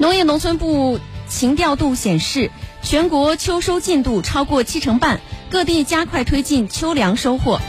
农业农村部情调度显示全国秋收进度超过七成半各地加快推进秋粮收获。